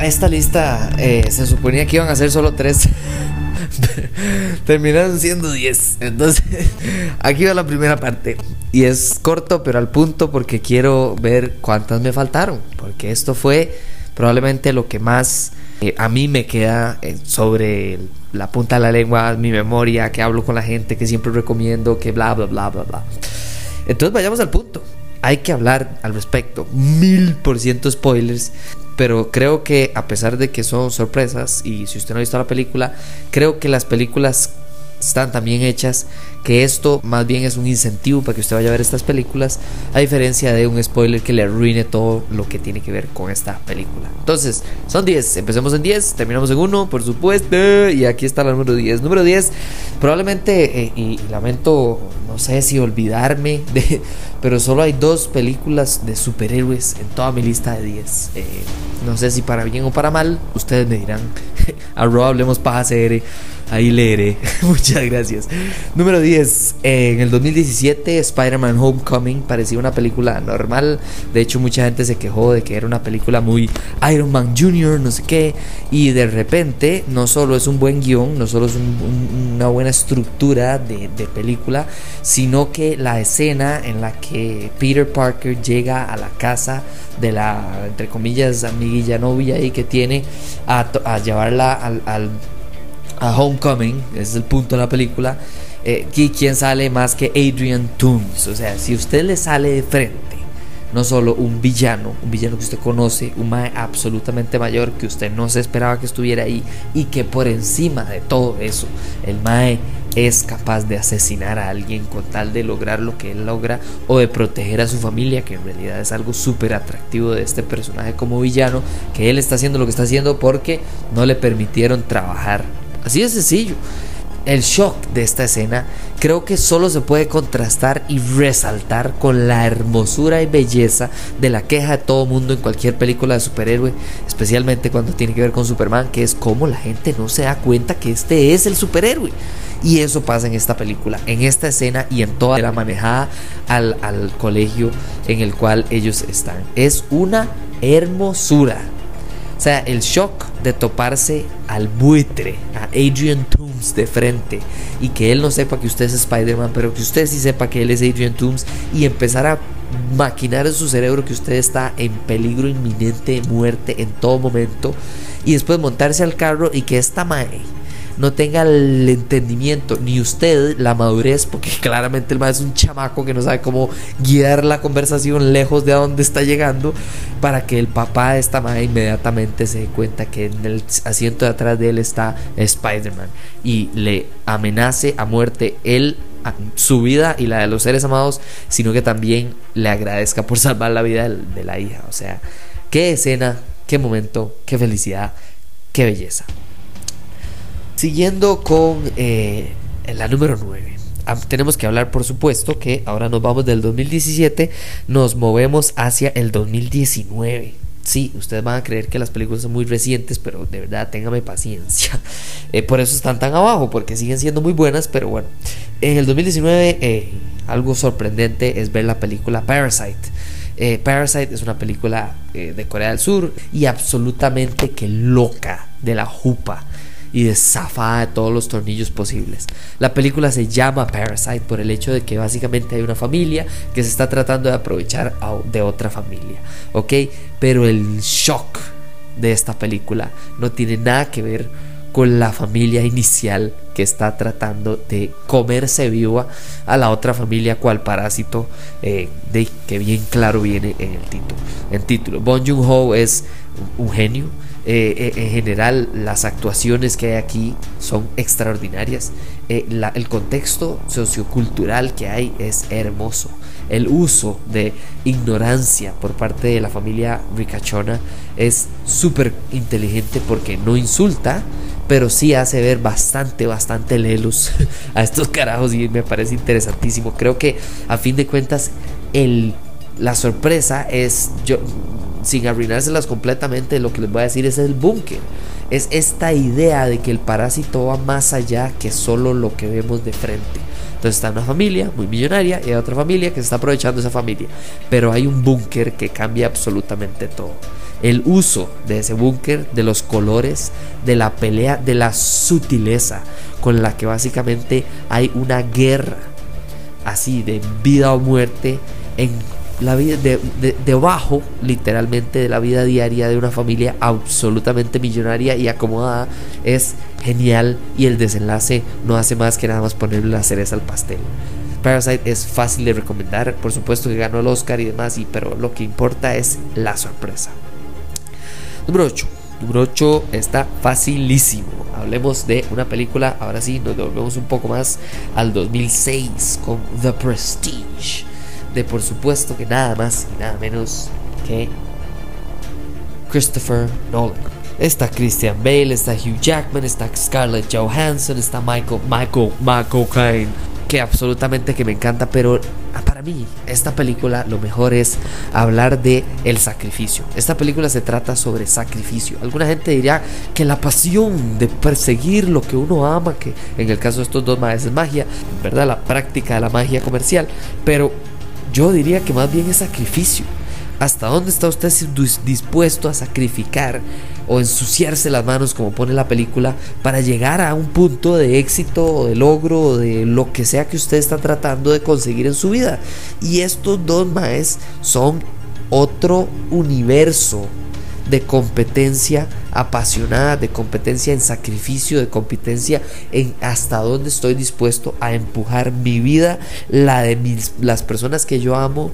esta lista eh, se suponía que iban a ser solo tres. Terminaron siendo 10. Entonces, aquí va la primera parte. Y es corto, pero al punto, porque quiero ver cuántas me faltaron. Porque esto fue probablemente lo que más eh, a mí me queda eh, sobre la punta de la lengua, mi memoria, que hablo con la gente, que siempre recomiendo, que bla, bla, bla, bla, bla. Entonces, vayamos al punto. Hay que hablar al respecto. Mil por ciento spoilers pero creo que a pesar de que son sorpresas y si usted no ha visto la película, creo que las películas están tan bien hechas que esto más bien es un incentivo para que usted vaya a ver estas películas, a diferencia de un spoiler que le arruine todo lo que tiene que ver con esta película. Entonces, son 10, empecemos en 10, terminamos en 1, por supuesto, y aquí está la número 10. Número 10, probablemente, eh, y, lamento, no sé si olvidarme, de, pero solo hay dos películas de superhéroes en toda mi lista de 10. Eh, no sé si para bien o para mal, ustedes me dirán, arroba hablemos paja CR Ahí leeré. Muchas gracias. Número 10. En el 2017, Spider-Man Homecoming parecía una película normal. De hecho, mucha gente se quejó de que era una película muy Iron Man Jr., no sé qué. Y de repente, no solo es un buen guion, no solo es una buena estructura de, película, sino que la escena en la que Peter Parker llega a la casa de la, entre comillas, amiguilla novia ahí que tiene a, a llevarla al a Homecoming, ese es el punto de la película, eh, ¿quién sale más que Adrian Toomes? O sea, si usted le sale de frente, no solo un villano, un villano que usted conoce, un Mae absolutamente mayor que usted no se esperaba que estuviera ahí y que por encima de todo eso, el Mae es capaz de asesinar a alguien con tal de lograr lo que él logra o de proteger a su familia, que en realidad es algo súper atractivo de este personaje como villano, que él está haciendo lo que está haciendo porque no le permitieron trabajar Así de sencillo. El shock de esta escena creo que solo se puede contrastar y resaltar con la hermosura y belleza de la queja de todo mundo en cualquier película de superhéroe, especialmente cuando tiene que ver con Superman, que es como la gente no se da cuenta que este es el superhéroe. Y eso pasa en esta película, en esta escena y en toda la manejada al, al colegio en el cual ellos están. Es una hermosura. O sea, el shock de toparse al buitre, a Adrian Toomes de frente y que él no sepa que usted es Spider-Man, pero que usted sí sepa que él es Adrian Toomes y empezar a maquinar en su cerebro que usted está en peligro inminente de muerte en todo momento y después montarse al carro y que esta mae no tenga el entendimiento, ni usted la madurez, porque claramente el más es un chamaco que no sabe cómo guiar la conversación lejos de a dónde está llegando, para que el papá de esta madre inmediatamente se dé cuenta que en el asiento de atrás de él está Spider-Man y le amenace a muerte él su vida y la de los seres amados, sino que también le agradezca por salvar la vida de la hija. O sea, qué escena, qué momento, qué felicidad, qué belleza. Siguiendo con eh, la número 9. Tenemos que hablar, por supuesto, que ahora nos vamos del 2017, nos movemos hacia el 2019. Sí, ustedes van a creer que las películas son muy recientes, pero de verdad téngame paciencia. Eh, por eso están tan abajo, porque siguen siendo muy buenas, pero bueno. En el 2019, eh, algo sorprendente es ver la película Parasite. Parasite es una película de Corea del Sur y absolutamente que loca de la jupa y de zafada de todos los tornillos posibles. La película se llama Parasite por el hecho de que básicamente hay una familia que se está tratando de aprovechar de otra familia, ¿ok? Pero el shock de esta película no tiene nada que ver con la familia inicial que está tratando de comerse viva a la otra familia cual parásito eh, de que bien claro viene en el título. En título, Bong Joon Ho es un genio Eh, eh, en general, las actuaciones que hay aquí son extraordinarias. Eh, el contexto sociocultural que hay es hermoso. El uso de ignorancia por parte de la familia ricachona es súper inteligente porque no insulta, pero sí hace ver bastante, bastante lelos a estos carajos y me parece interesantísimo. Creo que a fin de cuentas la sorpresa es, yo, sin arruinárselas completamente, lo que les voy a decir es el búnker. Es esta idea de que el parásito va más allá que solo lo que vemos de frente. Entonces está una familia muy millonaria y hay otra familia que se está aprovechando esa familia. Pero hay un búnker que cambia absolutamente todo el uso de ese búnker, de los colores, de la pelea, de la sutileza con la que básicamente hay una guerra así de vida o muerte en la vida de, debajo literalmente de la vida diaria de una familia absolutamente millonaria y acomodada es genial y el desenlace no hace más que nada más ponerle la cereza al pastel. Parasite es fácil de recomendar, por supuesto que ganó el Oscar y demás, y, pero lo que importa es la sorpresa. Número 8. Número 8 está facilísimo. Hablemos de una película. Ahora sí, nos devolvemos un poco más al 2006 con The Prestige. De por supuesto que nada más y nada menos que Christopher Nolan. Está Christian Bale, está Hugh Jackman, está Scarlett Johansson, está Michael, Michael, Michael Caine que absolutamente que me encanta, pero para mí esta película lo mejor es hablar de el sacrificio. Esta película se trata sobre sacrificio. Alguna gente diría que la pasión de perseguir lo que uno ama, que en el caso de estos dos maestros es magia, ¿verdad? La práctica de la magia comercial, pero yo diría que más bien es sacrificio. ¿Hasta dónde está usted dispuesto a sacrificar o ensuciarse las manos, como pone la película, para llegar a un punto de éxito o de logro o de lo que sea que usted está tratando de conseguir en su vida? Y estos dos maes son otro universo de competencia apasionada, de competencia en sacrificio, de competencia en hasta dónde estoy dispuesto a empujar mi vida, la de mis, las personas que yo amo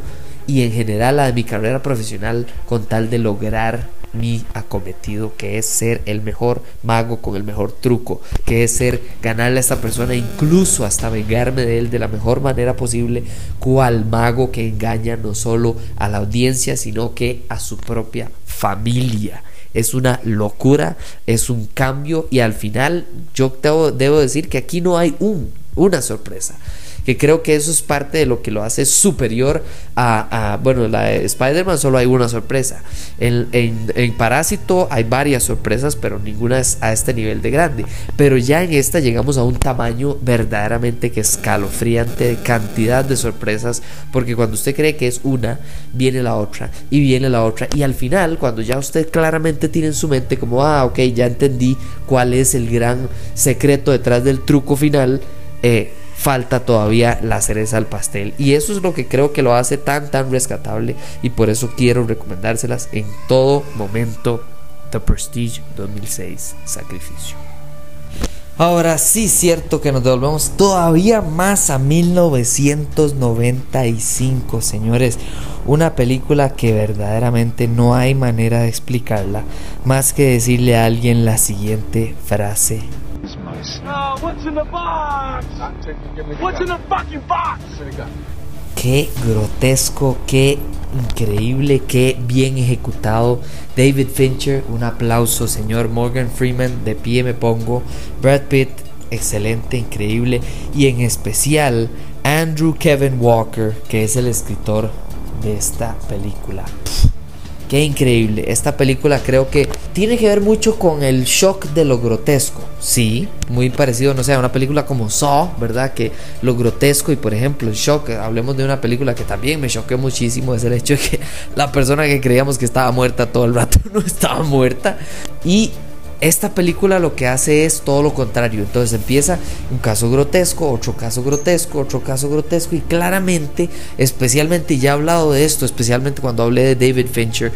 y en general la de mi carrera profesional con tal de lograr mi acometido, que es ser el mejor mago con el mejor truco, que es ser ganarle a esta persona, incluso hasta vengarme de él de la mejor manera posible, cual mago que engaña no solo a la audiencia, sino que a su propia familia. Es una locura, es un cambio y al final yo debo, debo decir que aquí no hay un, una sorpresa que creo que eso es parte de lo que lo hace superior a, bueno, la de Spider-Man solo hay una sorpresa. En, en, Parásito hay varias sorpresas, pero ninguna es a este nivel de grande. Pero ya en esta llegamos a un tamaño verdaderamente que escalofriante de cantidad de sorpresas, porque cuando usted cree que es una, viene la otra y viene la otra. Y al final, cuando ya usted claramente tiene en su mente como, ah, ok, ya entendí cuál es el gran secreto detrás del truco final, eh, falta todavía la cereza al pastel. Y eso es lo que creo que lo hace tan, tan rescatable. Y por eso quiero recomendárselas en todo momento. The Prestige 2006 Sacrificio. Ahora sí, cierto que nos devolvemos todavía más a 1995, señores. Una película que verdaderamente no hay manera de explicarla más que decirle a alguien la siguiente frase Qué grotesco, qué increíble, qué bien ejecutado. David Fincher, un aplauso, señor Morgan Freeman, de pie me pongo. Brad Pitt, excelente, increíble. Y en especial Andrew Kevin Walker, que es el escritor de esta película. Qué increíble. Esta película creo que tiene que ver mucho con el shock de lo grotesco. Sí, muy parecido, no sé, a una película como Saw, ¿verdad? Que lo grotesco y por ejemplo el shock, hablemos de una película que también me choqueó muchísimo, es el hecho de que la persona que creíamos que estaba muerta todo el rato no estaba muerta. Y esta película lo que hace es todo lo contrario. Entonces empieza un caso grotesco, otro caso grotesco, otro caso grotesco y claramente, especialmente, ya he hablado de esto, especialmente cuando hablé de David Fincher,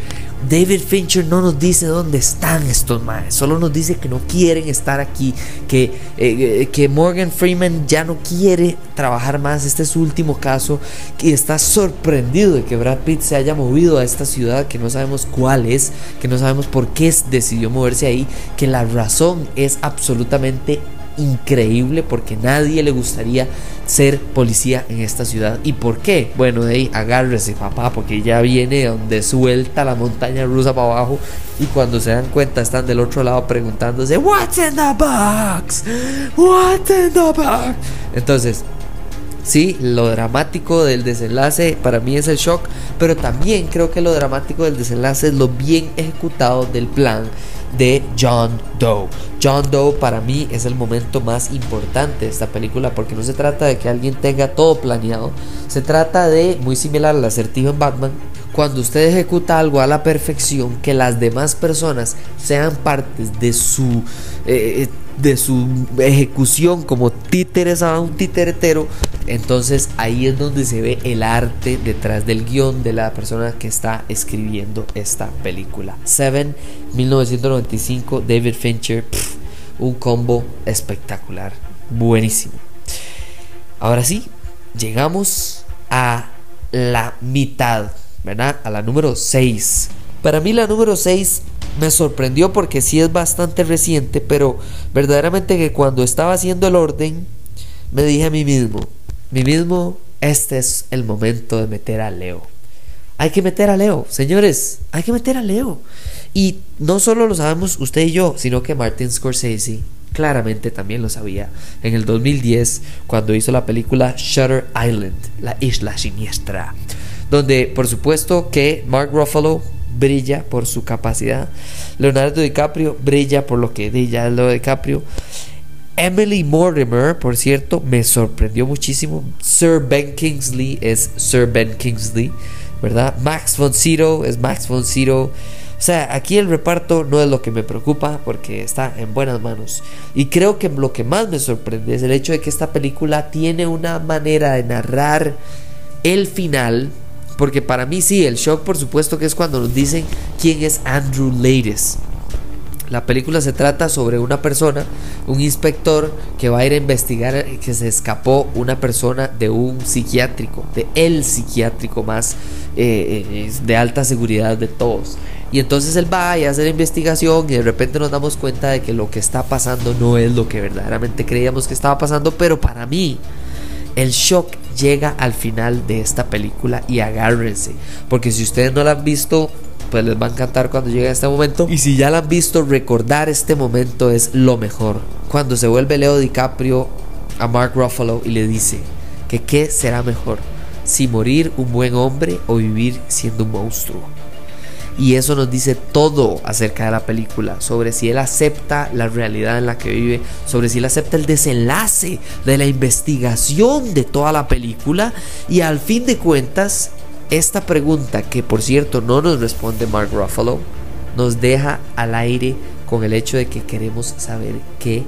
David Fincher no nos dice dónde están estos maes, solo nos dice que no quieren estar aquí, que, eh, eh, que Morgan Freeman ya no quiere trabajar más, este es su último caso, y está sorprendido de que Brad Pitt se haya movido a esta ciudad que no sabemos cuál es, que no sabemos por qué decidió moverse ahí, que la razón es absolutamente increíble porque nadie le gustaría ser policía en esta ciudad. ¿Y por qué? Bueno, de ahí agárrese, papá, porque ya viene donde suelta la montaña rusa para abajo. Y cuando se dan cuenta, están del otro lado preguntándose: ¿What's in the box? ¿What's in the box? Entonces, Sí, lo dramático del desenlace para mí es el shock, pero también creo que lo dramático del desenlace es lo bien ejecutado del plan de John Doe. John Doe para mí es el momento más importante de esta película porque no se trata de que alguien tenga todo planeado, se trata de, muy similar al acertijo en Batman, cuando usted ejecuta algo a la perfección, que las demás personas sean partes de su... Eh, de su ejecución como títeres a un titeretero, entonces ahí es donde se ve el arte detrás del guion de la persona que está escribiendo esta película. Seven, 1995, David Fincher, un combo espectacular, buenísimo. Ahora sí, llegamos a la mitad, ¿verdad? A la número 6. Para mí la número 6 me sorprendió porque sí es bastante reciente, pero verdaderamente que cuando estaba haciendo el orden, me dije a mí mismo, mí mismo, este es el momento de meter a Leo. Hay que meter a Leo, señores, hay que meter a Leo. Y no solo lo sabemos usted y yo, sino que Martin Scorsese claramente también lo sabía en el 2010 cuando hizo la película Shutter Island, la isla siniestra, donde por supuesto que Mark Ruffalo brilla por su capacidad. Leonardo DiCaprio brilla por lo que brilla lo DiCaprio. Emily Mortimer, por cierto, me sorprendió muchísimo. Sir Ben Kingsley es Sir Ben Kingsley, ¿verdad? Max von Sydow es Max von Sydow. O sea, aquí el reparto no es lo que me preocupa porque está en buenas manos. Y creo que lo que más me sorprende es el hecho de que esta película tiene una manera de narrar el final porque para mí sí, el shock por supuesto que es cuando nos dicen quién es Andrew Ladies. La película se trata sobre una persona, un inspector que va a ir a investigar que se escapó una persona de un psiquiátrico, de el psiquiátrico más eh, eh, de alta seguridad de todos. Y entonces él va y hace la investigación y de repente nos damos cuenta de que lo que está pasando no es lo que verdaderamente creíamos que estaba pasando, pero para mí el shock llega al final de esta película y agárrense, porque si ustedes no la han visto, pues les va a encantar cuando llegue a este momento. Y si ya la han visto, recordar este momento es lo mejor. Cuando se vuelve Leo DiCaprio a Mark Ruffalo y le dice que qué será mejor, si morir un buen hombre o vivir siendo un monstruo. Y eso nos dice todo acerca de la película, sobre si él acepta la realidad en la que vive, sobre si él acepta el desenlace de la investigación de toda la película. Y al fin de cuentas, esta pregunta, que por cierto no nos responde Mark Ruffalo, nos deja al aire con el hecho de que queremos saber qué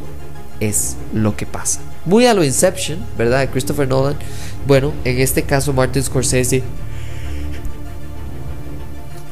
es lo que pasa. Muy a lo Inception, ¿verdad? Christopher Nolan. Bueno, en este caso Martin Scorsese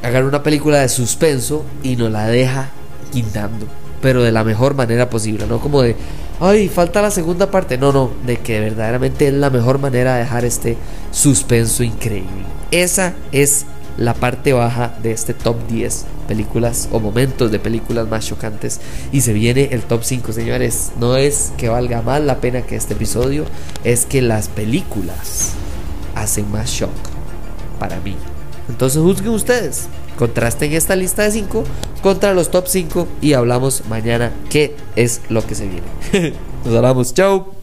agarra una película de suspenso y nos la deja quintando, pero de la mejor manera posible, no como de, ay, falta la segunda parte, no, no, de que verdaderamente es la mejor manera de dejar este suspenso increíble. Esa es la parte baja de este top 10 películas o momentos de películas más chocantes. Y se viene el top 5 señores. No es que valga más la pena que este episodio es que las películas hacen más shock para mí entonces juzguen ustedes. Contrasten esta lista de 5 contra los top 5 y hablamos mañana qué es lo que se viene. Nos hablamos. Chao.